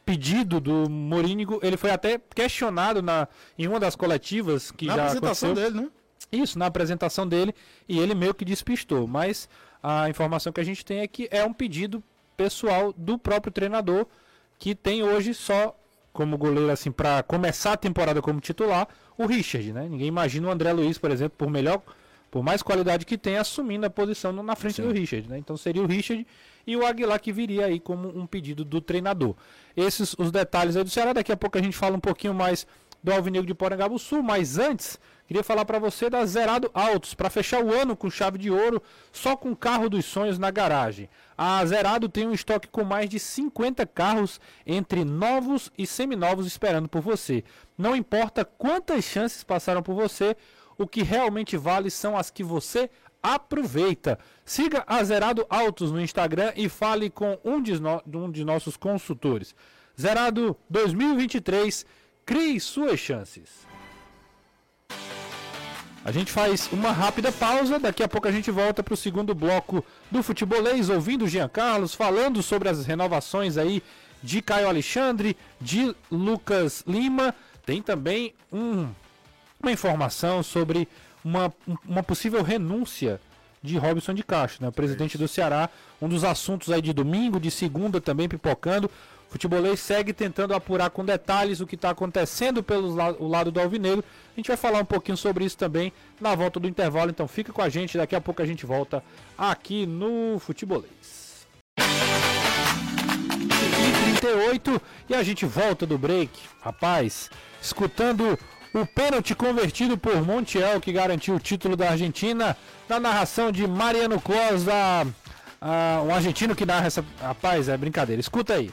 Pedido do Morínigo, ele foi até questionado na, em uma das coletivas que na já apresentação aconteceu. dele, né? Isso, na apresentação dele, e ele meio que despistou. Mas a informação que a gente tem é que é um pedido pessoal do próprio treinador, que tem hoje só como goleiro, assim, para começar a temporada como titular, o Richard, né? Ninguém imagina o André Luiz, por exemplo, por melhor por mais qualidade que tem, assumindo a posição na frente Sim. do Richard. Né? Então seria o Richard e o Aguilar que viria aí como um pedido do treinador. Esses os detalhes aí do Ceará. Daqui a pouco a gente fala um pouquinho mais do Alvinegro de Porangabuçu. Mas antes, queria falar para você da Zerado Autos, para fechar o ano com chave de ouro, só com carro dos sonhos na garagem. A Zerado tem um estoque com mais de 50 carros entre novos e seminovos esperando por você. Não importa quantas chances passaram por você, o que realmente vale são as que você aproveita. Siga a Zerado Autos no Instagram e fale com um de, no, um de nossos consultores. Zerado 2023, crie suas chances. A gente faz uma rápida pausa, daqui a pouco a gente volta para o segundo bloco do Futebolês, ouvindo o Jean Carlos falando sobre as renovações aí de Caio Alexandre, de Lucas Lima. Tem também um, uma informação sobre uma, uma possível renúncia de Robson de Castro, né? o presidente do Ceará. Um dos assuntos aí de domingo, de segunda também pipocando. Futebolês segue tentando apurar com detalhes o que está acontecendo pelo la o lado do Alvinegro. A gente vai falar um pouquinho sobre isso também na volta do intervalo, então fica com a gente, daqui a pouco a gente volta aqui no Futebolês. 38 e a gente volta do break. Rapaz, escutando o pênalti convertido por Montiel, que garantiu o título da Argentina, na narração de Mariano Costa, uh, um argentino que narra essa. Rapaz, é brincadeira. Escuta aí.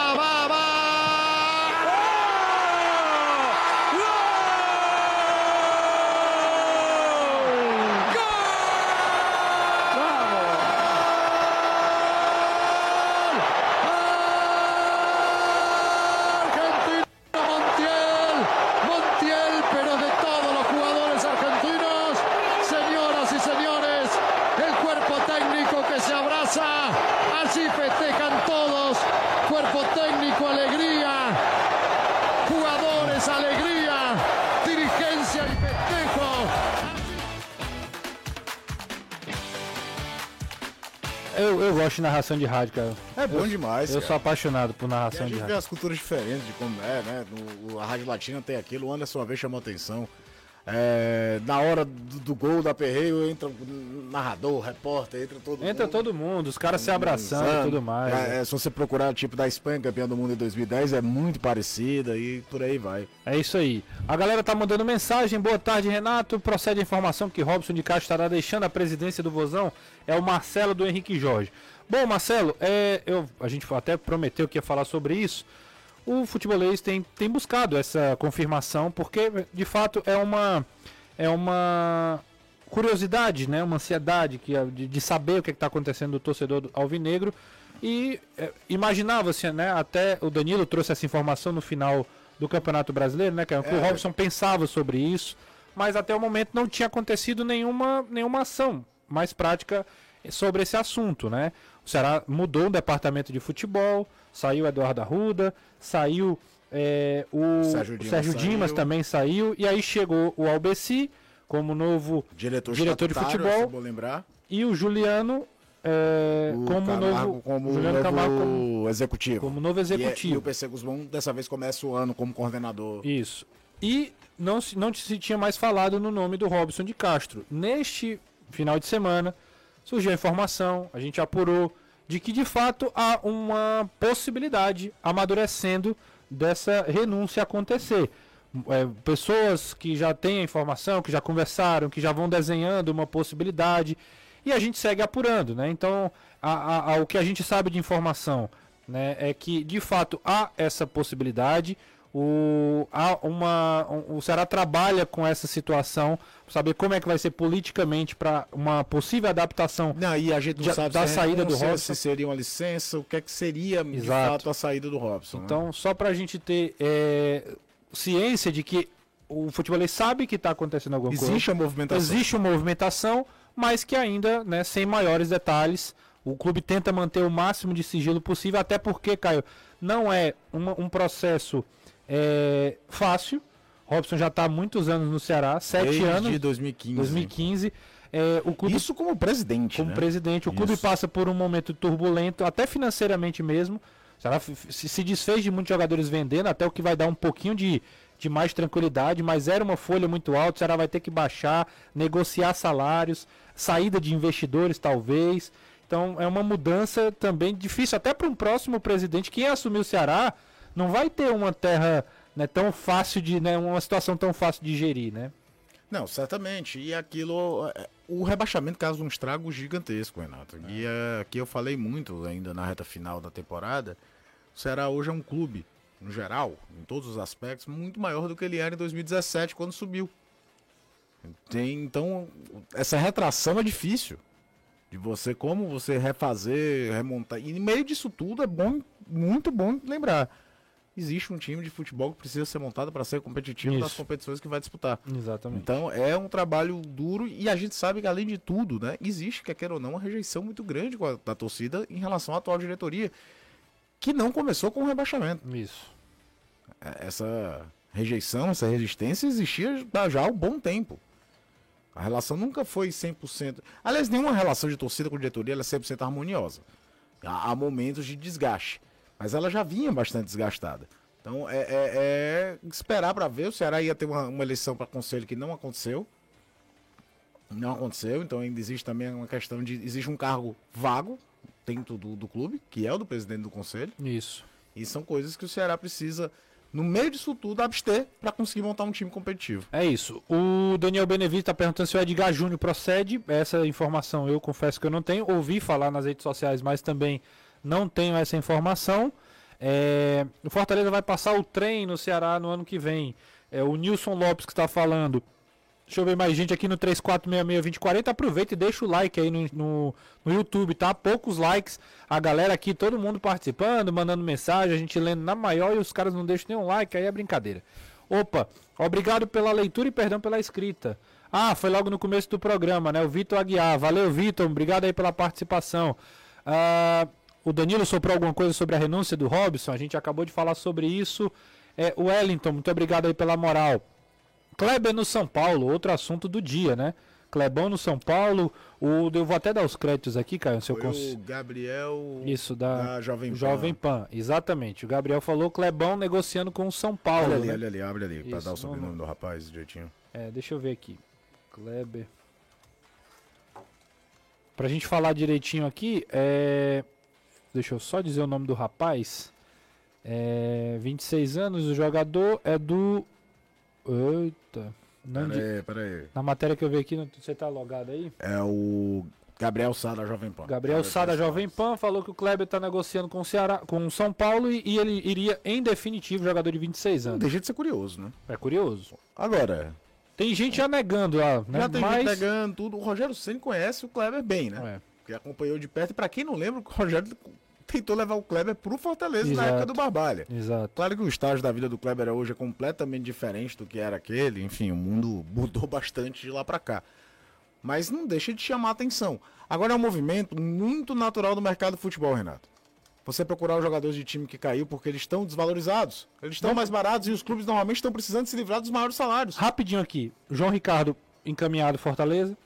Gosto de narração de rádio, cara. É bom eu, demais. Eu cara. sou apaixonado por narração de rádio. A gente vê as culturas diferentes de como é, né? No, a Rádio Latina tem aquilo, o Anderson uma vez chamou atenção. É, na hora do, do, gol da Perreio entra narrador, repórter, entra todo entra mundo. Entra todo mundo, os caras se abraçando e tudo mais. É, é, se você procurar tipo da Espanha, campeã do mundo em 2010, é muito parecida e por aí vai. É isso aí. A galera tá mandando mensagem. Boa tarde, Renato. Procede a informação que Robson de Castro estará deixando a presidência do Vozão. É o Marcelo do Henrique Jorge. Bom, Marcelo, é, eu, a gente até prometeu que ia falar sobre isso o futebolês tem, tem buscado essa confirmação, porque de fato é uma, é uma curiosidade, né? uma ansiedade que, de, de saber o que é está acontecendo do torcedor alvinegro. E é, imaginava-se, né? Até o Danilo trouxe essa informação no final do Campeonato Brasileiro, né? Que, é. que o é. Robson pensava sobre isso, mas até o momento não tinha acontecido nenhuma, nenhuma ação mais prática sobre esse assunto, né? O Ceará mudou o departamento de futebol, saiu Eduardo Arruda, saiu é, o Sérgio, Dimas, Sérgio Dimas também saiu, e aí chegou o Albeci como novo diretor, diretor de futebol. Vou lembrar. E o Juliano é, o como Camargo, novo como Juliano novo Camargo como executivo. Como novo executivo. E, é, e o PC Guzmão dessa vez começa o ano como coordenador. Isso. E não se, não se tinha mais falado no nome do Robson de Castro. Neste final de semana surgiu a informação, a gente apurou de que de fato há uma possibilidade amadurecendo dessa renúncia acontecer. É, pessoas que já têm a informação, que já conversaram, que já vão desenhando uma possibilidade e a gente segue apurando, né? Então, a, a, a, o que a gente sabe de informação, né, é que de fato há essa possibilidade. O, há uma, um, o Ceará trabalha com essa situação, saber como é que vai ser politicamente para uma possível adaptação não, e a gente não de, sabe da se saída do Robson. Se seria uma licença, o que é que seria Exato. de fato a saída do Robson. Né? Então, né? só para a gente ter é, ciência de que o futebolês sabe que está acontecendo alguma Existe coisa. Existe uma movimentação. Existe uma movimentação, mas que ainda, né, sem maiores detalhes, o clube tenta manter o máximo de sigilo possível, até porque, Caio, não é uma, um processo é, fácil. Robson já está há muitos anos no Ceará, sete Desde anos. 2015. 2015. É, o clube, Isso como presidente. Como né? presidente. O Isso. clube passa por um momento turbulento, até financeiramente mesmo. Ceará se desfez de muitos jogadores vendendo, até o que vai dar um pouquinho de, de mais tranquilidade, mas era uma folha muito alta, o Ceará vai ter que baixar, negociar salários, saída de investidores talvez. Então é uma mudança também difícil, até para um próximo presidente. Quem assumir o Ceará não vai ter uma terra né, tão fácil de. Né, uma situação tão fácil de gerir, né? Não, certamente. E aquilo. é, O rebaixamento causa um estrago gigantesco, Renato. E é, aqui eu falei muito ainda na reta final da temporada. O Ceará hoje é um clube, no geral, em todos os aspectos, muito maior do que ele era em 2017, quando subiu. Tem, então, essa retração é difícil. De você, como você refazer, remontar. E no meio disso tudo é bom, muito bom lembrar. Existe um time de futebol que precisa ser montado para ser competitivo nas Isso. competições que vai disputar. Exatamente. Então é um trabalho duro e a gente sabe que além de tudo, né, existe, quer queira ou não, uma rejeição muito grande da torcida em relação à atual diretoria, que não começou com o rebaixamento. Isso. É, Essa rejeição, essa resistência existia já- há um bom tempo. A relação nunca foi 100%. Aliás, nenhuma relação de torcida com diretoria é 100% harmoniosa. Há, há momentos de desgaste. Mas ela já vinha bastante desgastada. Então é, é- é esperar para ver. O Ceará ia ter uma, uma eleição para conselho que não aconteceu. Não aconteceu. Então ainda existe também uma questão de. Existe um cargo vago dentro do, do clube, que é o do presidente do conselho. Isso. E são coisas que o Ceará precisa, no meio disso tudo, abster para conseguir montar um time competitivo. É isso. O Daniel Benevides está perguntando se o Edgar Júnior procede. Essa informação eu confesso que eu não tenho. Ouvi falar nas redes sociais, mas também não tenho essa informação. É, O Fortaleza vai passar o trem no Ceará no ano que vem. É o Nilson Lopes que está falando. Deixa eu ver mais gente aqui no 34662040. Aproveita e deixa o like aí no, no, no YouTube, tá? Poucos likes. A galera aqui, todo mundo participando, mandando mensagem, a gente lendo na maior e os caras não deixam nenhum like, aí é brincadeira. Opa, obrigado pela leitura e perdão pela escrita. Ah, foi logo no começo do programa, né? O Vitor Aguiar. Valeu, Vitor. Obrigado aí pela participação. Ah, o Danilo soprou alguma coisa sobre a renúncia do Robson. A gente acabou de falar sobre isso. É, o Wellington, muito obrigado aí pela moral. Kleber no São Paulo, outro assunto do dia, né? Clebão no São Paulo. O, eu vou até dar os créditos aqui, Caio, se eu Foi cons... o Gabriel Isso, da, da Jovem Pan. Jovem Pan, exatamente. O Gabriel falou Clebão negociando com o São Paulo. Olha ali, né? olha ali, abre ali, pra Isso, dar o sobrenome não, do rapaz direitinho. É, deixa eu ver aqui. Kleber. Pra gente falar direitinho aqui, é... deixa eu só dizer o nome do rapaz. É... 26 anos, o jogador é do. Eita. Não Pera di- aí, pera aí. Na matéria que eu vi aqui, você tá logado aí? É o Gabriel Sá da Jovem Pan. Gabriel Sá da Jovem Pan falou que o Kleber tá negociando com o Ceará, com o São Paulo e, e ele iria em definitivo jogador de 26 Não anos. deixa de ser curioso, né? É curioso. Agora, Tem gente já negando lá, né? já tem Mas gente pegando tudo. O Rogério Ceni conhece o Kleber bem, né? É. Porque acompanhou de perto. E pra quem não lembra, o Rogério tentou levar o Kleber pro Fortaleza na Exato. época do Barbalha. Exato. Claro que o estágio da vida do Kleber hoje é completamente diferente do que era aquele. Enfim, o mundo mudou bastante de lá pra cá. Mas não deixa de chamar atenção. Agora é um movimento muito natural do mercado de futebol, Renato. Você procurar os jogadores de time que caiu porque eles estão desvalorizados. Eles estão mais baratos e os clubes normalmente estão precisando se livrar dos maiores salários. Rapidinho aqui. João Ricardo encaminhado Fortaleza.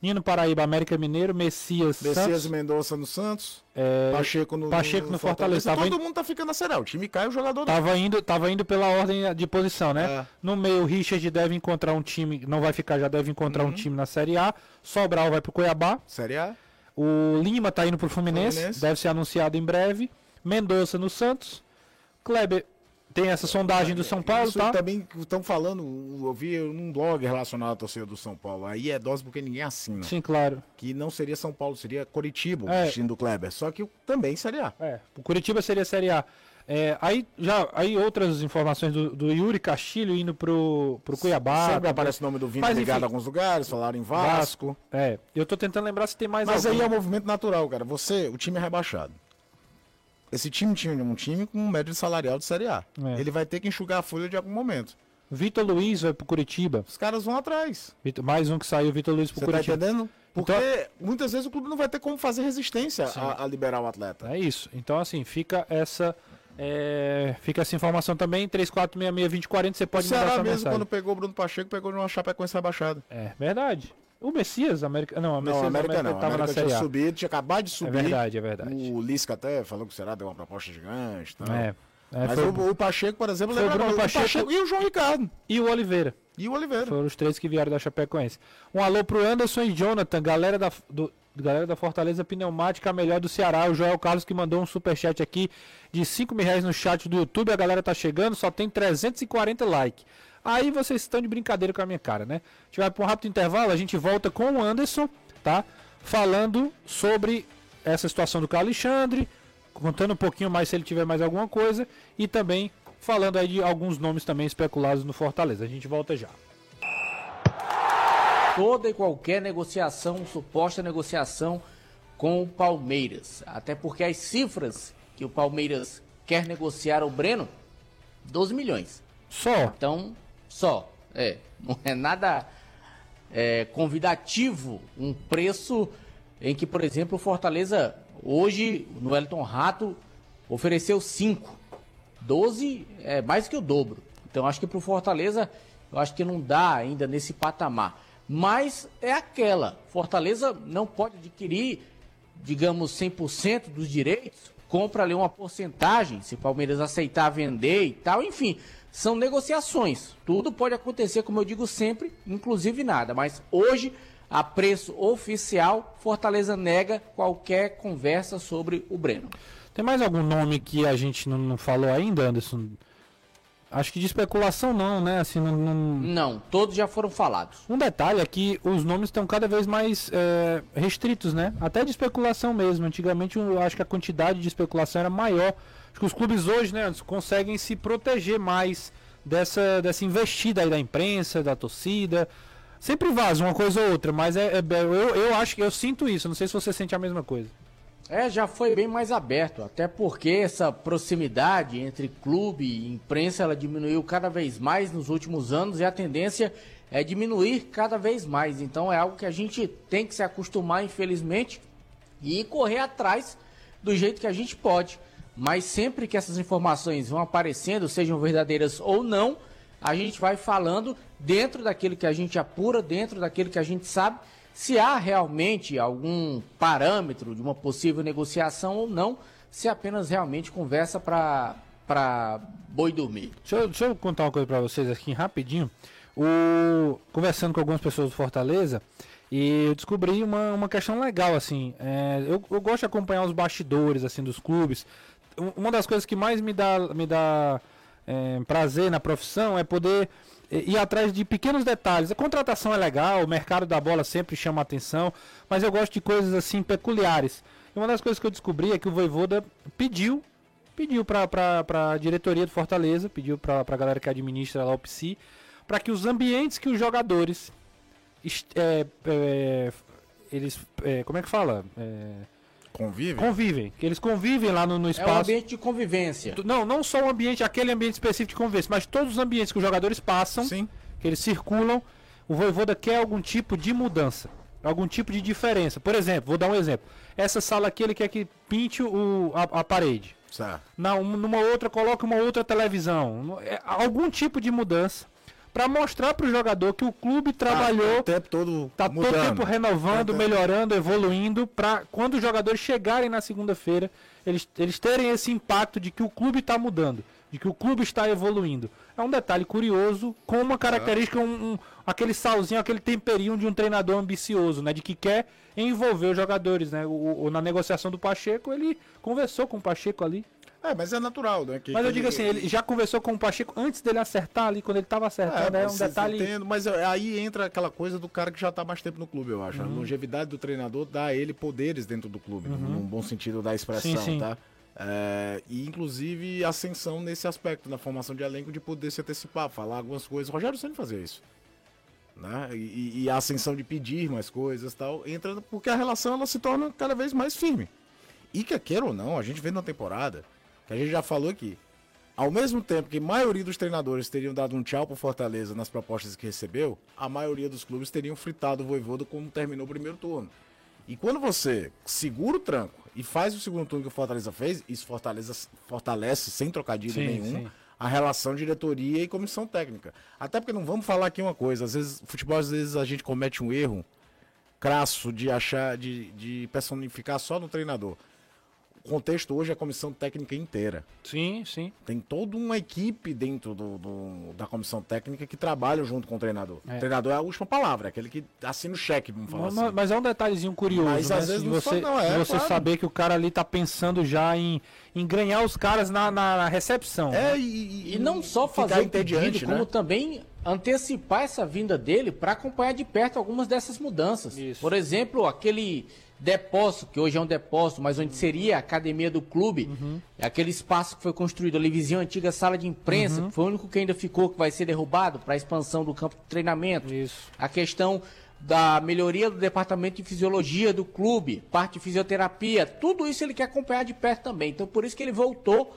Nino Paraíba, América Mineiro, Messias, Messias Santos, e Mendonça no Santos, é, Pacheco no, Pacheco no Fortaleza. Tava Todo indo- mundo tá ficando a sério. O time cai, o jogador não. Tava indo, tava indo pela ordem de posição, né? É. No meio, o Richard deve encontrar um time, não vai ficar, já deve encontrar Uhum. um time na Série A. Sobral vai pro Cuiabá. Série A. O Lima tá indo pro Fluminense, Fluminense. deve ser anunciado em breve. Mendonça no Santos. Kleber tem essa sondagem do São Paulo, Isso tá? também estão falando, eu vi num blog relacionado à torcida do São Paulo. Aí é dose porque ninguém assina. Sim, claro. Que não seria São Paulo, seria Coritiba, É. o destino do Kleber. Só que também Série A. É, o Curitiba seria Série A. É, aí já aí outras informações do, do Yuri Castilho indo pro, pro Cuiabá. Sempre aparece o nome do Vini Mas, ligado enfim. a alguns lugares, falaram em Vasco. É, eu tô tentando lembrar se tem mais Mas algum. aí é um movimento natural, cara. Você, o time é rebaixado. Esse time tinha um time com um médio salarial de Série A. É. Ele vai ter que enxugar a folha de algum momento. Vitor Luiz vai pro Curitiba. Os caras vão atrás. Vitor- mais um que saiu, Vitor Luiz pro Você tá Curitiba. entendendo? Porque Então- muitas vezes o clube não vai ter como fazer resistência a, a liberar o atleta. É isso. Então, assim, fica essa. é, fica essa informação também. 3466-2040, você O pode mandar Ceará sua mesmo, mensagem. quando pegou o Bruno Pacheco, pegou de uma Chapecoense rebaixada. É verdade. O Messias, América. Não, o Messias Não, América, não. tava América na Série tinha A. subido, tinha acabado de É subir. verdade, é verdade. O Lisca até falou que será, deu uma proposta gigante. Tal. É. É, Mas foi o- o, o Pacheco, por exemplo, foi o lembra Bruno agora, Pacheco- e o João Ricardo. E o Oliveira. E o Oliveira. Foram os três que vieram da Chapecoense. Um alô pro Anderson e Jonathan, galera da, do, galera da Fortaleza Pneumática, a melhor do Ceará. O Joel Carlos que mandou um superchat aqui de 5 mil reais no chat do YouTube. A galera tá chegando, só tem 340 likes. Aí vocês estão de brincadeira com a minha cara, né? A gente vai para um rápido intervalo, a gente volta com o Anderson, tá? Falando sobre essa situação do Carlos Alexandre, contando um pouquinho mais se ele tiver mais alguma coisa e também falando aí de alguns nomes também especulados no Fortaleza. A gente volta já. toda e qualquer negociação, suposta negociação com o Palmeiras. Até porque as cifras que o Palmeiras quer negociar o Breno, 12 milhões. Só. Então, só. É, não é nada é, convidativo um preço em que, por exemplo, o Fortaleza hoje, no Wellington Rato, ofereceu 5. 12 é mais que o dobro. Então acho que para o Fortaleza, eu acho que não dá ainda nesse patamar. Mas é aquela, Fortaleza não pode adquirir, digamos, 100% dos direitos, compra ali uma porcentagem, se o Palmeiras aceitar vender e tal, enfim, são negociações. Tudo pode acontecer, como eu digo sempre, inclusive nada. Mas hoje, a preço oficial, Fortaleza nega qualquer conversa sobre o Breno. Tem mais algum nome que a gente não, não falou ainda, Anderson? Acho que de especulação não, né? Assim, não, não- Não, todos já foram falados. Um detalhe é que os nomes estão cada vez mais é, restritos, né? Até de especulação mesmo. Antigamente eu acho que a quantidade de especulação era maior. Acho que os clubes hoje, né, Anderson, conseguem se proteger mais dessa, dessa investida aí da imprensa, da torcida. Sempre vaza uma coisa ou outra, mas é, é- eu, eu acho que eu sinto isso. Não sei se você sente a mesma coisa. É, já foi bem mais aberto, até porque essa proximidade entre clube e imprensa ela diminuiu cada vez mais nos últimos anos e a tendência é diminuir cada vez mais. Então é algo que a gente tem que se acostumar, infelizmente, e correr atrás do jeito que a gente pode. Mas sempre que essas informações vão aparecendo, sejam verdadeiras ou não, a gente vai falando dentro daquilo que a gente apura, dentro daquilo que a gente sabe, se há realmente algum parâmetro de uma possível negociação ou não, se apenas realmente conversa para boi dormir. Deixa eu, deixa eu contar uma coisa pra vocês aqui rapidinho. O, conversando com algumas pessoas do Fortaleza, e eu descobri uma, uma questão legal, assim. é, eu, eu gosto de acompanhar os bastidores, assim, dos clubes. Um- Uma das coisas que mais me dá, me dá é, prazer na profissão é poder é, ir atrás de pequenos detalhes. A contratação é legal, o mercado da bola sempre chama atenção, mas eu gosto de coisas, assim, peculiares. E uma das coisas que eu descobri é que o Voivoda pediu pediu para a diretoria do Fortaleza, pediu para a galera que administra lá o PC, para que os ambientes que os jogadores é, é, eles é, como é que fala É, Convive? convivem, que eles convivem lá no, no É um espaço. ambiente de convivência. Não, não só o ambiente, aquele ambiente específico de convivência, mas todos os ambientes que os jogadores passam, Sim. que eles circulam, o Voivoda quer algum tipo de mudança, algum tipo de diferença. Por exemplo, vou dar um exemplo. Essa sala aqui ele quer que pinte o, a, a parede. Certo. Na, um- numa outra, coloca uma outra televisão. É, algum tipo de mudança para mostrar para o jogador que o clube trabalhou, o tempo todo tá mudando. todo tempo renovando, Tá- melhorando, evoluindo, para quando os jogadores chegarem na segunda-feira, eles, eles terem esse impacto de que o clube está mudando, de que o clube está evoluindo. É um detalhe curioso, com uma característica, um, um- aquele salzinho, aquele temperinho de um treinador ambicioso, né? De que quer envolver os jogadores, né? O, o- na negociação do Pacheco, ele conversou com o Pacheco ali. É, mas é natural, né? que- Mas eu que- digo assim, ele já conversou com o Pacheco antes dele acertar ali, quando ele estava acertando, é, um mas detalhe. entendo, mas é, aí entra aquela coisa do cara que já tá mais tempo no clube, eu Uhum. acho. A longevidade do treinador dá a ele poderes dentro do clube, num bom sentido da expressão, Uhum. Sim, sim. tá? É, e inclusive ascensão nesse aspecto, na formação de elenco, de poder se antecipar, falar algumas coisas. O Rogério sempre fazia isso. Né? E, e a ascensão de pedir mais coisas e tal, entra porque a relação ela se torna cada vez mais firme. E quer queira ou não, a gente vê na temporada, que a gente já falou aqui, ao mesmo tempo que a maioria dos treinadores teriam dado um tchau pro Fortaleza nas propostas que recebeu, a maioria dos clubes teriam fritado o Voivoda como terminou o primeiro turno. E quando você segura o tranco e faz o segundo turno que o Fortaleza fez, isso Fortaleza fortalece, sem trocadilho Sim, nenhum, sim. a relação diretoria e comissão técnica. Até porque não vamos falar aqui uma coisa, às vezes, futebol, às vezes a gente comete um erro crasso de achar, de, de personificar só no treinador. Contexto hoje é a comissão técnica inteira. Sim, sim. Tem toda uma equipe dentro do, do- da comissão técnica que trabalha junto com o treinador. É. O treinador é a última palavra, é aquele que assina o cheque, vamos falar Mas, assim. mas é um detalhezinho curioso, Mas né? às vezes você, não é, você claro. saber que o cara ali tá pensando já em, em ganhar os caras na, na- na recepção. né? É, e, E não só ficar fazer o entediante, né? como também antecipar essa vinda dele para acompanhar de perto algumas dessas mudanças. Isso. Por exemplo, aquele depósito, que hoje é um depósito, mas onde seria a academia do clube, Uhum. aquele espaço que foi construído ali vizinho antiga sala de imprensa, Uhum. que foi o único que ainda ficou, que vai ser derrubado para a expansão do campo de treinamento. Isso. A questão da melhoria do departamento de fisiologia do clube, parte de fisioterapia, tudo isso ele quer acompanhar de perto também. Então por isso que ele voltou,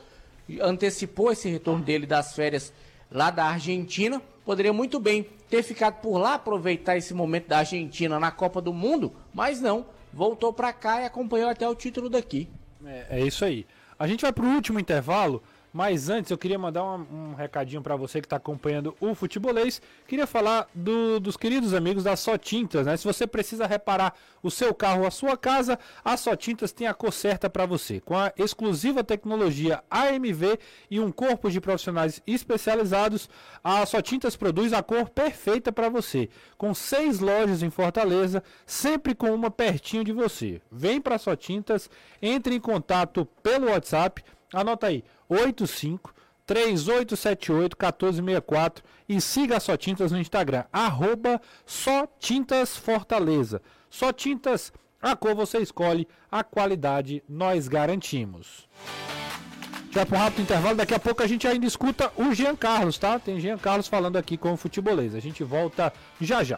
antecipou esse retorno dele das férias lá da Argentina. Poderia muito bem ter ficado por lá, aproveitar esse momento da Argentina na Copa do Mundo, mas não, voltou para cá e acompanhou até o título daqui. É, é isso aí. A gente vai pro último intervalo, mas antes eu queria mandar um, um recadinho para você que está acompanhando o futebolês. Queria falar do- dos queridos amigos da Só Tintas, né? Se você precisa reparar o seu carro a sua casa, a Só Tintas tem a cor certa para você. Com a exclusiva tecnologia AMV e um corpo de profissionais especializados, a Só Tintas produz a cor perfeita para você. Com seis lojas em Fortaleza, sempre com uma pertinho de você. Vem para Só Tintas, entre em contato pelo WhatsApp, anota aí, 85 3878 1464 e siga a Só Tintas no Instagram, arroba Só Tintas Fortaleza. Só Tintas, a cor você escolhe, a qualidade nós garantimos. Já para um rápido intervalo, daqui a pouco a gente ainda escuta o Jean Carlos, tá? Tem Jean Carlos falando aqui com o futebolês. A gente volta já já.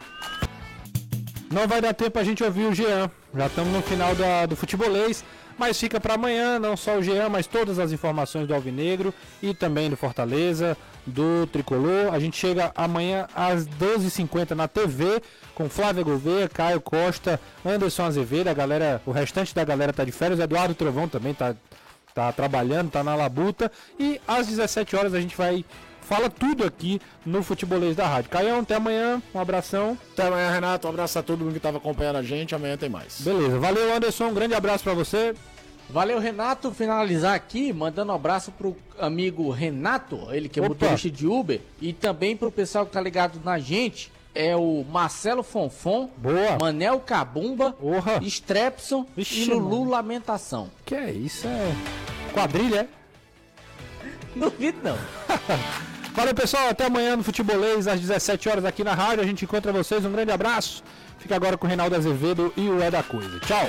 Não vai dar tempo a gente ouvir o Jean. Já estamos no final da- do futebolês. Mas fica para amanhã, não só o Jean, mas todas as informações do Alvinegro e também do Fortaleza, do Tricolor. A gente chega amanhã às 12h50 na TV com Flávia Gouveia, Caio Costa, Anderson Azevedo, a galera, o restante da galera tá de férias, Eduardo Trovão também tá, tá trabalhando, tá na labuta. E às 17 horas a gente vai fala tudo aqui no Futebolês da Rádio. Caião, até amanhã, um abração. Até amanhã, Renato. Um abraço a todo mundo que estava acompanhando a gente. Amanhã tem mais. Beleza, valeu Anderson, um grande abraço para você. Valeu, Renato. Finalizar aqui, mandando um abraço pro amigo Renato, ele que é Opa. motorista de Uber, e também pro pessoal que tá ligado na gente, é o Marcelo Fonfon, Boa. Manel Cabumba, Porra. Strepson Vixe, e Lulu mano. Lamentação. Que é isso, é quadrilha, é? Não duvido não. Valeu, pessoal. Até amanhã no Futebolês, às 17 horas aqui na rádio. A gente encontra vocês. Um grande abraço. Fica agora com o Reinaldo Azevedo e o É da Coisa. Tchau.